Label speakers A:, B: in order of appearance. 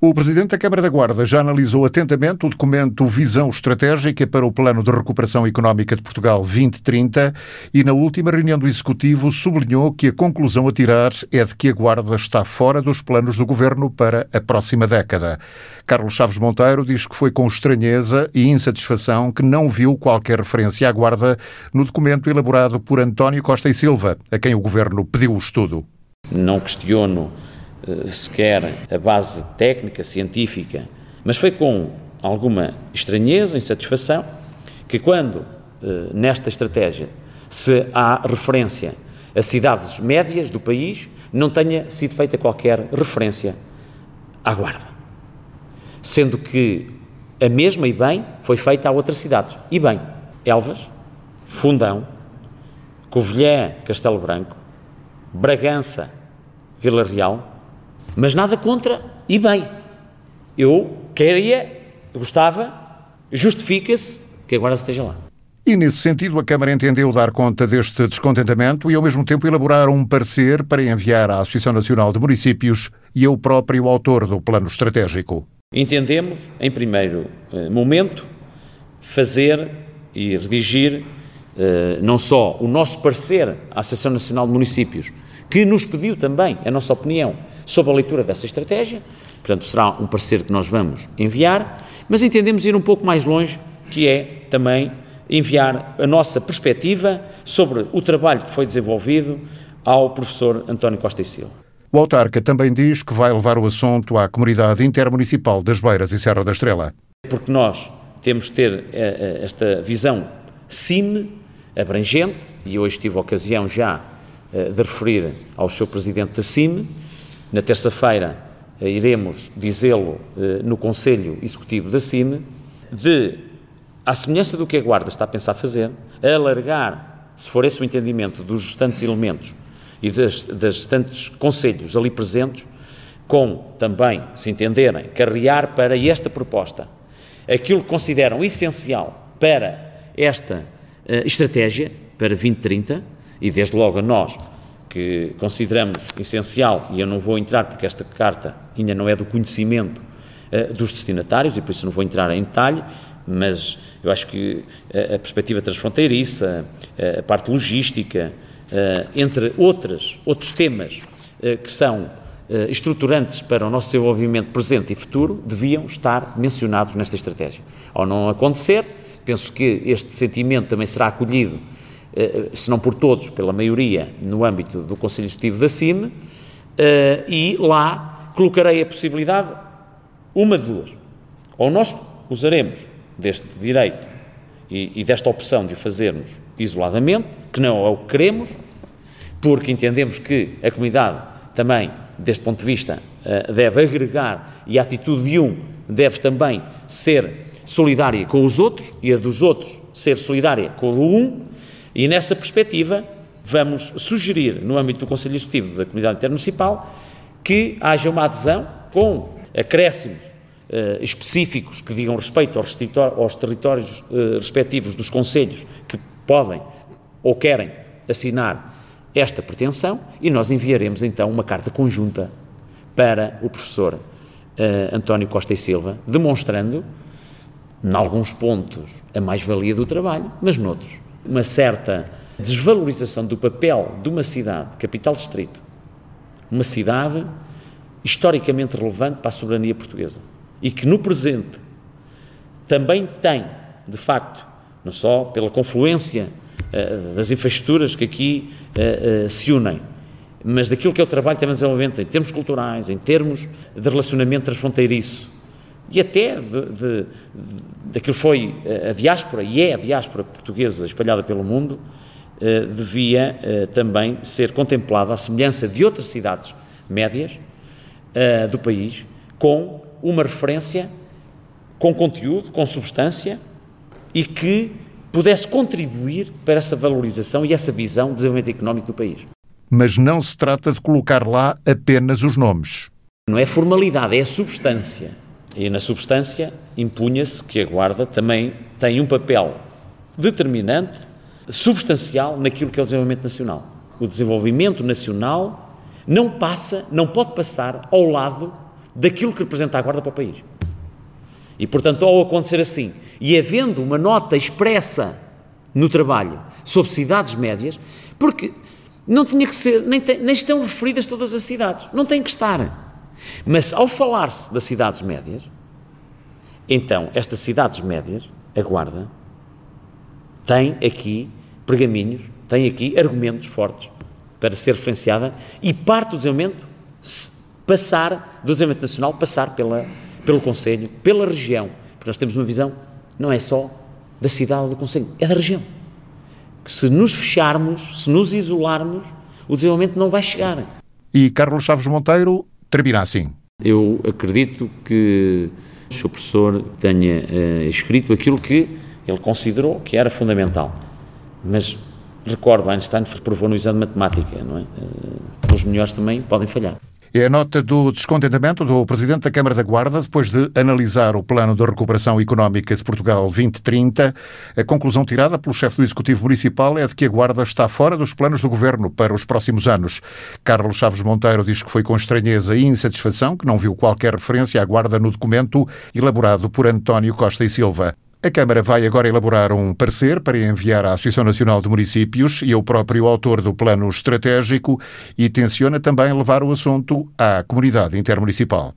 A: O Presidente da Câmara da Guarda já analisou atentamente o documento Visão Estratégica para o Plano de Recuperação Económica de Portugal 2030 e, na última reunião do Executivo, sublinhou que a conclusão a tirar é de que a Guarda está fora dos planos do Governo para a próxima década. Carlos Chaves Monteiro diz que foi com estranheza e insatisfação que não viu qualquer referência à Guarda no documento elaborado por António Costa e Silva, a quem o Governo pediu o estudo.
B: Não questiono sequer a base técnica, científica, mas foi com alguma estranheza, insatisfação, que quando eh, nesta estratégia se há referência a cidades médias do país, não tenha sido feita qualquer referência à Guarda. Sendo que a mesma e bem foi feita a outras cidades. E bem, Elvas, Fundão, Covilhã, Castelo Branco, Bragança, Vila Real, mas nada contra e bem. Eu queria, gostava, justifica-se que agora esteja lá.
A: E, nesse sentido, a Câmara entendeu dar conta deste descontentamento e, ao mesmo tempo, elaborar um parecer para enviar à Associação Nacional de Municípios e ao próprio autor do plano estratégico.
B: Entendemos, em primeiro eh, momento, fazer e redigir eh, não só o nosso parecer à Associação Nacional de Municípios, que nos pediu também a nossa opinião sobre a leitura dessa estratégia. Portanto, será um parecer que nós vamos enviar, mas entendemos ir um pouco mais longe, que é também enviar a nossa perspectiva sobre o trabalho que foi desenvolvido ao professor António Costa e Silva.
A: O autarca também diz que vai levar o assunto à comunidade intermunicipal das Beiras e Serra da Estrela.
B: Porque nós temos de ter eh, eh, esta visão CIME, abrangente, e hoje tive a ocasião já eh, de referir ao seu presidente da CIME, na terça-feira eh, iremos dizê-lo eh, no Conselho Executivo da CIME, de, à semelhança do que a Guarda está a pensar fazer, alargar, se for esse o entendimento dos restantes elementos e das, das restantes conselhos ali presentes, com também, se entenderem, carrear para esta proposta aquilo que consideram essencial para esta uh, estratégia para 2030, e desde logo a nós que consideramos essencial, e eu não vou entrar porque esta carta ainda não é do conhecimento uh, dos destinatários e por isso não vou entrar em detalhe, mas eu acho que a, a perspectiva transfronteiriça, a, a parte logística, uh, entre outras, outros temas uh, que são estruturantes para o nosso desenvolvimento presente e futuro, deviam estar mencionados nesta estratégia. Ao não acontecer, penso que este sentimento também será acolhido eh, se não por todos, pela maioria, no âmbito do Conselho Executivo da CIME, eh, e lá colocarei a possibilidade, uma de duas. Ou nós usaremos deste direito e, e desta opção de o fazermos isoladamente, que não é o que queremos, porque entendemos que a comunidade também, deste ponto de vista, eh, deve agregar e a atitude de um deve também ser solidária com os outros e a dos outros ser solidária com o um, e nessa perspectiva, vamos sugerir, no âmbito do Conselho Executivo da Comunidade Intermunicipal, que haja uma adesão com acréscimos uh, específicos que digam respeito aos, aos territórios uh, respectivos dos Conselhos que podem ou querem assinar esta pretensão e nós enviaremos então uma carta conjunta para o professor uh, António Costa e Silva, demonstrando, em alguns pontos, a mais-valia do trabalho, mas noutros, uma certa desvalorização do papel de uma cidade, capital distrito, uma cidade historicamente relevante para a soberania portuguesa e que no presente também tem, de facto, não só pela confluência uh, das infraestruturas que aqui uh, uh, se unem, mas daquilo que é o trabalho também desenvolvimento em termos culturais, em termos de relacionamento transfronteiriço, e até de, daquilo foi a diáspora, e é a diáspora portuguesa espalhada pelo mundo, eh, devia eh, também ser contemplada à semelhança de outras cidades médias eh, do país, com uma referência, com conteúdo, com substância e que pudesse contribuir para essa valorização e essa visão de desenvolvimento económico do país.
A: Mas não se trata de colocar lá apenas os nomes.
B: Não é formalidade, é substância. E na substância impunha-se que a Guarda também tem um papel determinante, substancial naquilo que é o desenvolvimento nacional. O desenvolvimento nacional não passa, não pode passar ao lado daquilo que representa a Guarda para o país. E, portanto, ao acontecer assim, e havendo uma nota expressa no trabalho sobre cidades médias, porque não tinha que ser, nem, tem, nem estão referidas todas as cidades, não tem que estar. Mas ao falar-se das cidades médias, então estas cidades médias, a Guarda, tem aqui pergaminhos, tem aqui argumentos fortes para ser referenciada e parte do desenvolvimento passar, do desenvolvimento nacional, passar pela, pelo Conselho, pela região. Porque nós temos uma visão, não é só da cidade ou do Conselho, é da região. Que se nos fecharmos, se nos isolarmos, o desenvolvimento não vai chegar.
A: E Carlos Chaves Monteiro termina assim.
B: Eu acredito que o seu professor tenha uh, escrito aquilo que ele considerou que era fundamental. Mas recordo, Einstein provou no exame de matemática, não é? Uh, os melhores também podem falhar.
A: É a nota do descontentamento do Presidente da Câmara da Guarda depois de analisar o Plano de Recuperação Económica de Portugal 2030. A conclusão tirada pelo chefe do Executivo Municipal é de que a Guarda está fora dos planos do Governo para os próximos anos. Carlos Chaves Monteiro diz que foi com estranheza e insatisfação que não viu qualquer referência à Guarda no documento elaborado por António Costa e Silva. A Câmara vai agora elaborar um parecer para enviar à Associação Nacional de Municípios e ao próprio autor do plano estratégico e tenciona também levar o assunto à comunidade intermunicipal.